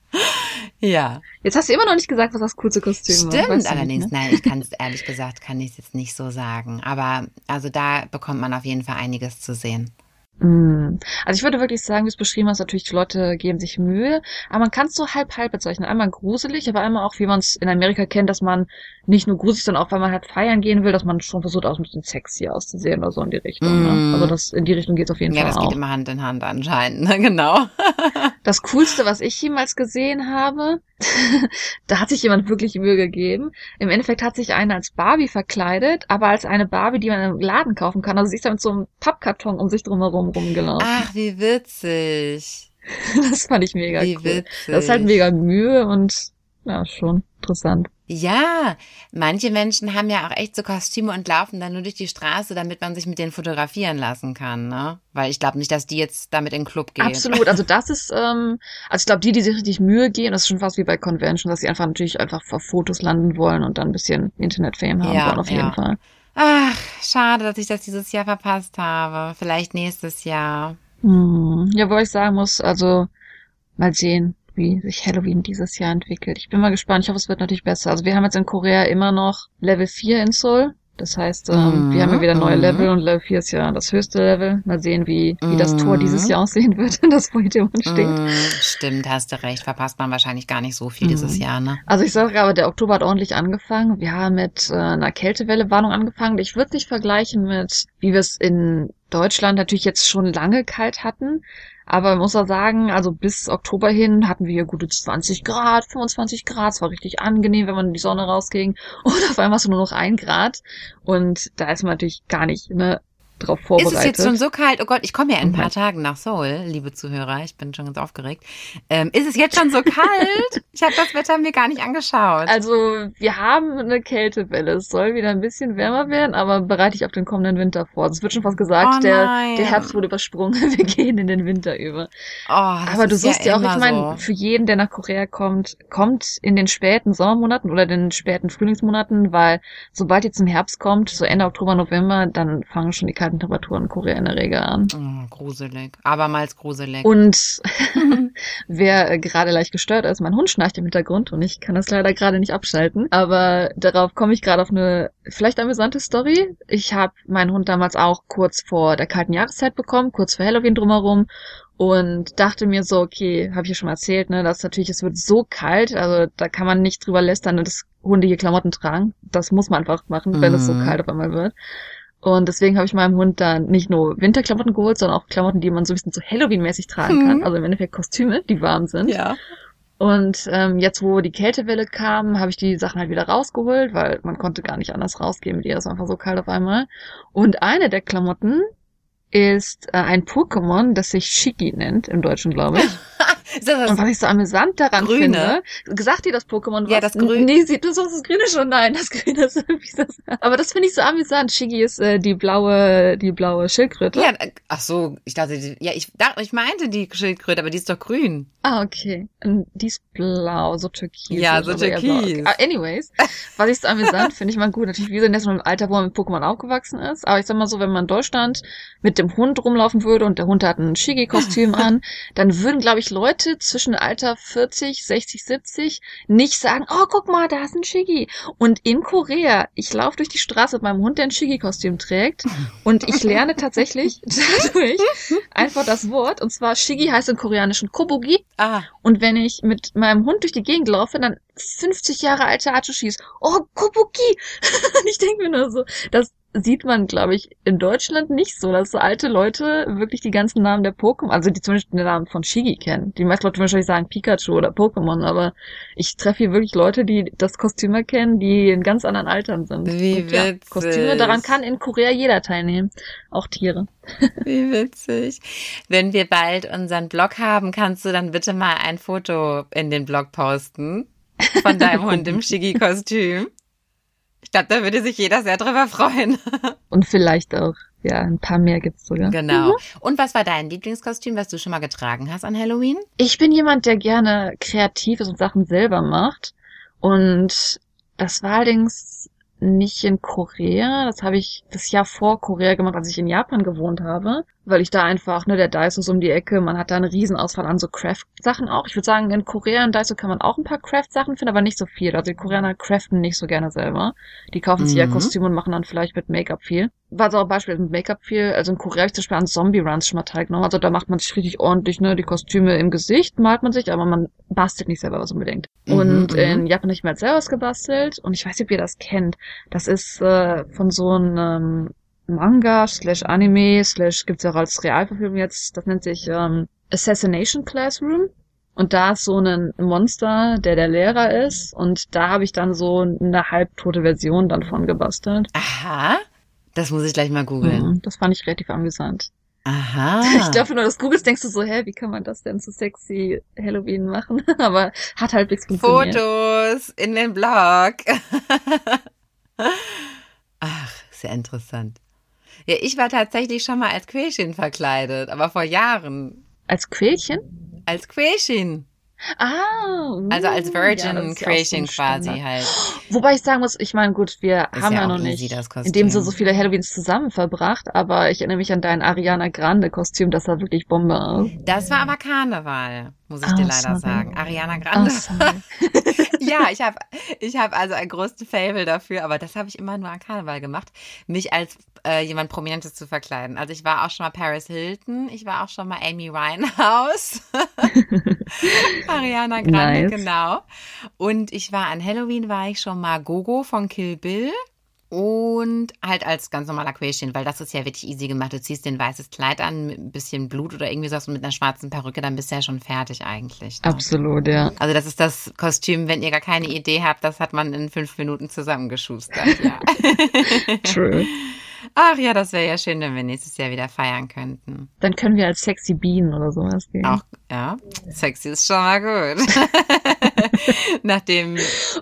ja, Jetzt hast du immer noch nicht gesagt, was das coolste Kostüm war. stimmt Weißt du allerdings. Nicht, ne? Nein, ich kann es ehrlich gesagt, kann ich es jetzt nicht so sagen. Aber also da bekommt man auf jeden Fall einiges zu sehen. Mm. Also ich würde wirklich sagen, wie du es beschrieben hast, natürlich die Leute geben sich Mühe, aber man kann es so halb-halb bezeichnen. Einmal gruselig, aber einmal auch, wie man es in Amerika kennt, dass man nicht nur gruselig, sondern auch, weil man halt feiern gehen will, dass man schon versucht, auch ein bisschen sexy auszusehen oder so in die Richtung. Mm. Ne? Also das, in die Richtung geht's auf jeden Ja, Fall das auch. geht immer Hand in Hand anscheinend. Ne? Genau. Das Coolste, was ich jemals gesehen habe, da hat sich jemand wirklich Mühe gegeben. Im Endeffekt hat sich eine als Barbie verkleidet, aber als eine Barbie, die man im Laden kaufen kann. Also sie ist da mit so einem Pappkarton um sich drumherum rumgelaufen. Ach, wie witzig. Das fand ich mega Wie cool. witzig. Das ist halt mega Mühe und ja, schon interessant. Ja, manche Menschen haben ja auch echt so Kostüme und laufen dann nur durch die Straße, damit man sich mit denen fotografieren lassen kann, ne? Weil ich glaube nicht, dass die jetzt damit in den Club gehen. Absolut. Also das ist, ähm, also ich glaube, die, die sich richtig Mühe geben, das ist schon fast wie bei Convention, dass sie einfach natürlich einfach auf Fotos landen wollen und dann ein bisschen Internet-Fame haben Ja, wollen, auf jeden ja. Fall. Ach, schade, dass ich das dieses Jahr verpasst habe. Vielleicht nächstes Jahr. Hm. Ja, wo ich sagen muss, also mal sehen, wie sich Halloween dieses Jahr entwickelt. Ich bin mal gespannt. Ich hoffe, es wird natürlich besser. Also wir haben jetzt in Korea immer noch Level 4 in Seoul. Das heißt, ähm, Mhm, wir haben ja wieder neue mhm. Level und Level 4 ist ja das höchste Level. Mal sehen, wie, wie das Tor Mhm. dieses Jahr aussehen wird, das vor dem steht. Mm, stimmt, hast du recht. Verpasst man wahrscheinlich gar nicht so viel dieses Mhm. Jahr, ne? Also ich sage aber, der Oktober hat ordentlich angefangen. Wir haben mit äh, einer Kältewelle-Warnung angefangen. Ich würde nicht vergleichen mit, wie wir es in Deutschland natürlich jetzt schon lange kalt hatten. Aber man muss auch sagen, also bis Oktober hin hatten wir hier gute 20 Grad, 25 Grad. Es war richtig angenehm, wenn man in die Sonne rausging. Und auf einmal hast du nur noch ein Grad. Und da ist man natürlich gar nicht, ne? Drauf vorbereitet. Ist es jetzt schon so kalt? Oh Gott, ich komme ja in ein paar Tagen nach Seoul, liebe Zuhörer. Ich bin schon ganz aufgeregt. Ähm, ist es jetzt schon so kalt? ich habe das Wetter mir gar nicht angeschaut. Also wir haben eine Kältewelle. Es soll wieder ein bisschen wärmer werden, aber bereite ich auf den kommenden Winter vor. Es wird schon fast gesagt, Oh der, der Herbst wurde übersprungen. Wir gehen in den Winter über. oh, aber du siehst ja, auch, immer ich meine, so. für jeden, der nach Korea kommt, kommt in den späten Sommermonaten oder den späten Frühlingsmonaten, weil sobald ihr zum Herbst kommt, so Ende Oktober, November, dann fangen schon die kalten Temperaturen in Korea in der Regel an. Oh, gruselig. Abermals gruselig. Und wer äh, gerade leicht gestört ist, mein Hund schnarcht im Hintergrund und ich kann das leider gerade nicht abschalten. Aber darauf komme ich gerade auf eine vielleicht amüsante Story. Ich habe meinen Hund damals auch kurz vor der kalten Jahreszeit bekommen, kurz vor Halloween drumherum. Und dachte mir so, okay, habe ich ja schon mal erzählt, ne, dass natürlich, es wird so kalt, also da kann man nicht drüber lästern, dass Hunde hier Klamotten tragen. Das muss man einfach machen, wenn es so Mhm. kalt auf einmal wird. Und deswegen habe ich meinem Hund dann nicht nur Winterklamotten geholt, sondern auch Klamotten, die man so ein bisschen so Halloween-mäßig tragen kann. Mhm. Also im Endeffekt Kostüme, die warm sind. ja. Und ähm, jetzt, wo die Kältewelle kam, habe ich die Sachen halt wieder rausgeholt, weil man konnte gar nicht anders rausgehen mit ihr. Es war einfach so kalt auf einmal. Und eine der Klamotten ist äh, ein Pokémon, das sich Shiki nennt, im Deutschen, glaube ich. Ist das Und das was ich so amüsant daran Grüne? finde, gesagt dir das Pokémon was? Ja, das Grün- Nee, sieht du so das Grüne schon? Nein, das Grüne ist irgendwie das. Aber das finde ich so amüsant. Shigi ist äh, die blaue, die blaue Schildkröte. Ja, äh, ach so, ich dachte, die- ja, ich dachte, ich meinte die Schildkröte, aber die ist doch grün. Ah, okay. Und die ist blau, so türkis. Ja, so türkis. Ah, anyways, was ich so amüsant finde, ich meine, gut, natürlich, wir sind jetzt noch im Alter, wo man mit Pokémon aufgewachsen ist, aber ich sag mal so, wenn man in Deutschland mit dem Hund rumlaufen würde und der Hund hat ein Shigi-Kostüm an, dann würden, glaube ich, Leute zwischen Alter 40, 60, 70 nicht sagen, oh, guck mal, da ist ein Shigi. Und in Korea, ich laufe durch die Straße mit meinem Hund, der ein Shigi-Kostüm trägt und ich lerne tatsächlich dadurch einfach das Wort, und zwar Shigi heißt im Koreanischen Kobugi Ah, und wenn ich mit meinem Hund durch die Gegend laufe, dann 50 Jahre alte Achushis, oh, Kobuki! Und ich denke mir nur so, das sieht man, glaube ich, in Deutschland nicht so, dass so alte Leute wirklich die ganzen Namen der Pokémon, also die zumindest den Namen von Shigi kennen. Die meisten Leute wahrscheinlich sagen Pikachu oder Pokémon, aber ich treffe hier wirklich Leute, die das Kostüm erkennen, die in ganz anderen Altern sind. Wie Und ja, witzig. Kostüme, daran kann in Korea jeder teilnehmen. Auch Tiere. wie witzig. Wenn wir bald unseren Blog haben, kannst du dann bitte mal ein Foto in den Blog posten von deinem Hund im Shigi-Kostüm. Ich glaube, da würde sich jeder sehr drüber freuen. Und vielleicht auch, ja, ein paar mehr gibt's sogar. Genau. Und was war dein Lieblingskostüm, was du schon mal getragen hast an Halloween? Ich bin jemand, der gerne kreativ ist und Sachen selber macht. Und das war allerdings nicht in Korea. Das habe ich das Jahr vor Korea gemacht, als ich in Japan gewohnt habe. Weil ich da einfach, ne, der Daiso ist um die Ecke, man hat da eine Riesenauswahl an so Craft-Sachen auch. Ich würde sagen, in Korea und Daiso kann man auch ein paar Craft-Sachen finden, aber nicht so viel. Also die Koreaner craften nicht so gerne selber. Die kaufen sich ja Mhm. Kostüme und machen dann vielleicht mit Make-up viel. War so ein Beispiel mit Make-up viel. Also in Korea habe ich zum Beispiel an Zombie-Runs schon mal teilgenommen. Also da macht man sich richtig ordentlich, ne, die Kostüme im Gesicht malt man sich, aber man bastelt nicht selber was unbedingt. Mhm, und mhm. in Japan habe ich mir halt selber was gebastelt und ich weiß nicht, ob ihr das kennt. Das ist äh, von so einem Manga slash Anime slash gibt's ja auch als Realverfilmung jetzt. Das nennt sich ähm, Assassination Classroom. Und da ist so ein Monster, der der Lehrer ist. Und da habe ich dann so eine halbtote Version dann von gebastelt. Aha. Das muss ich gleich mal googeln. Mhm, Das fand ich relativ amüsant. Aha. Ich glaube, wenn du das googelst, denkst du so, hä, wie kann man das denn so sexy Halloween machen? Aber hat halbwegs funktioniert. Fotos in den Blog. Ach, sehr interessant. Ja, ich war tatsächlich schon mal als Quäschin verkleidet, aber vor Jahren. Als Quälchen? Als Quäschin. Ah. uh, Also als Virgin ja ein quasi halt. Wobei ich sagen muss, ich meine, gut, wir Ist haben ja ja, noch easy, nicht in dem Sinne so viele Halloweens zusammen verbracht, aber ich erinnere mich an dein Ariana Grande Kostüm, das sah wirklich Bombe aus. Das war aber Karneval, muss ich Ah, dir leider sorry. sagen. Ariana Oh, Grande. sorry. ja, ich habe ich hab also ein großes Fable dafür, aber das habe ich immer nur an Karneval gemacht, mich als äh, jemand Prominentes zu verkleiden. Also ich war auch schon mal Paris Hilton, ich war auch schon mal Amy Winehouse, Ariana Grande, Nice. genau. Und ich war an Halloween, war ich schon mal Gogo von Kill Bill. Und halt als ganz normaler Quäschchen, weil das ist ja wirklich easy gemacht. Du ziehst dir ein weißes Kleid an, mit ein bisschen Blut oder irgendwie sowas und mit einer schwarzen Perücke, dann bist du ja schon fertig eigentlich. ne? Absolut, ja. Also das ist das Kostüm, wenn ihr gar keine Idee habt, das hat man in fünf Minuten zusammengeschustert, ja. True. Ach ja, das wäre ja schön, wenn wir nächstes Jahr wieder feiern könnten. Dann können wir als Sexy Bean oder sowas gehen. Auch, ja, sexy ist schon mal gut. Nachdem,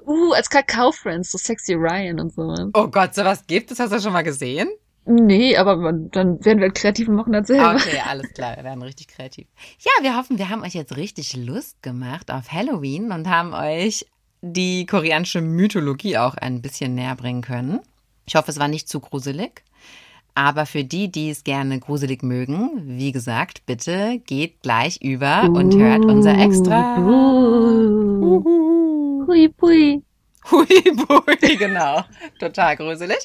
Uh, als Kakao-Friends, so Sexy Ryan und sowas. oh Gott, sowas gibt es, hast du schon mal gesehen? Nee, aber man, dann werden wir kreativ und machen das selber. Okay, alles klar, wir werden richtig kreativ. Ja, wir hoffen, wir haben euch jetzt richtig Lust gemacht auf Halloween und haben euch die koreanische Mythologie auch ein bisschen näher bringen können. Ich hoffe, es war nicht zu gruselig. Aber für die, die es gerne gruselig mögen, wie gesagt, bitte geht gleich über und hört unser Extra. Uh. Pui, pui. Hui, bui, genau. Total gruselig.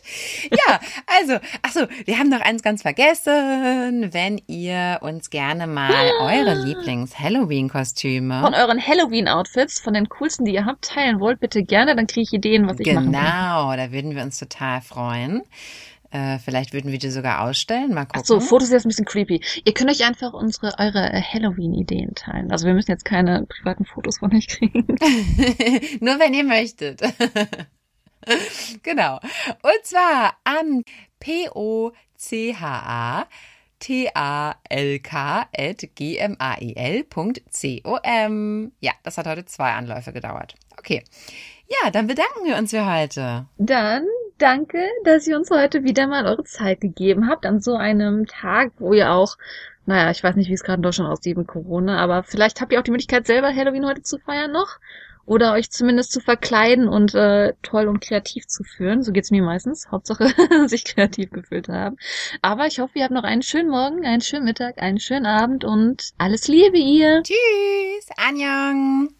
Ja, also, ach so, wir haben noch eins ganz vergessen. Wenn ihr uns gerne mal eure Lieblings-Halloween-Kostüme Von euren Halloween-Outfits, von den coolsten, die ihr habt, teilen wollt, bitte gerne, dann kriege ich Ideen, was ich machen kann. Genau, da würden wir uns total freuen. Äh, vielleicht würden wir die sogar ausstellen. Mal gucken. Ach so, Fotos sind jetzt ein bisschen creepy. Ihr könnt euch einfach unsere, eure Halloween-Ideen teilen. Also wir müssen jetzt keine privaten Fotos von euch kriegen. Nur wenn ihr möchtet. genau. Und zwar an P-O-C-H-A T-A-L-K at gmail.com. Ja, das hat heute zwei Anläufe gedauert. Okay. Ja, dann bedanken wir uns für heute. Dann danke, dass ihr uns heute wieder mal eure Zeit gegeben habt an so einem Tag, wo ihr auch, naja, ich weiß nicht, wie es gerade in Deutschland aussieht mit Corona, aber vielleicht habt ihr auch die Möglichkeit, selber Halloween heute zu feiern noch. Oder euch zumindest zu verkleiden und äh, toll und kreativ zu führen. So geht's mir meistens. Hauptsache, sich kreativ gefühlt haben. Aber ich hoffe, ihr habt noch einen schönen Morgen, einen schönen Mittag, einen schönen Abend und alles Liebe ihr. Tschüss. Annyeong.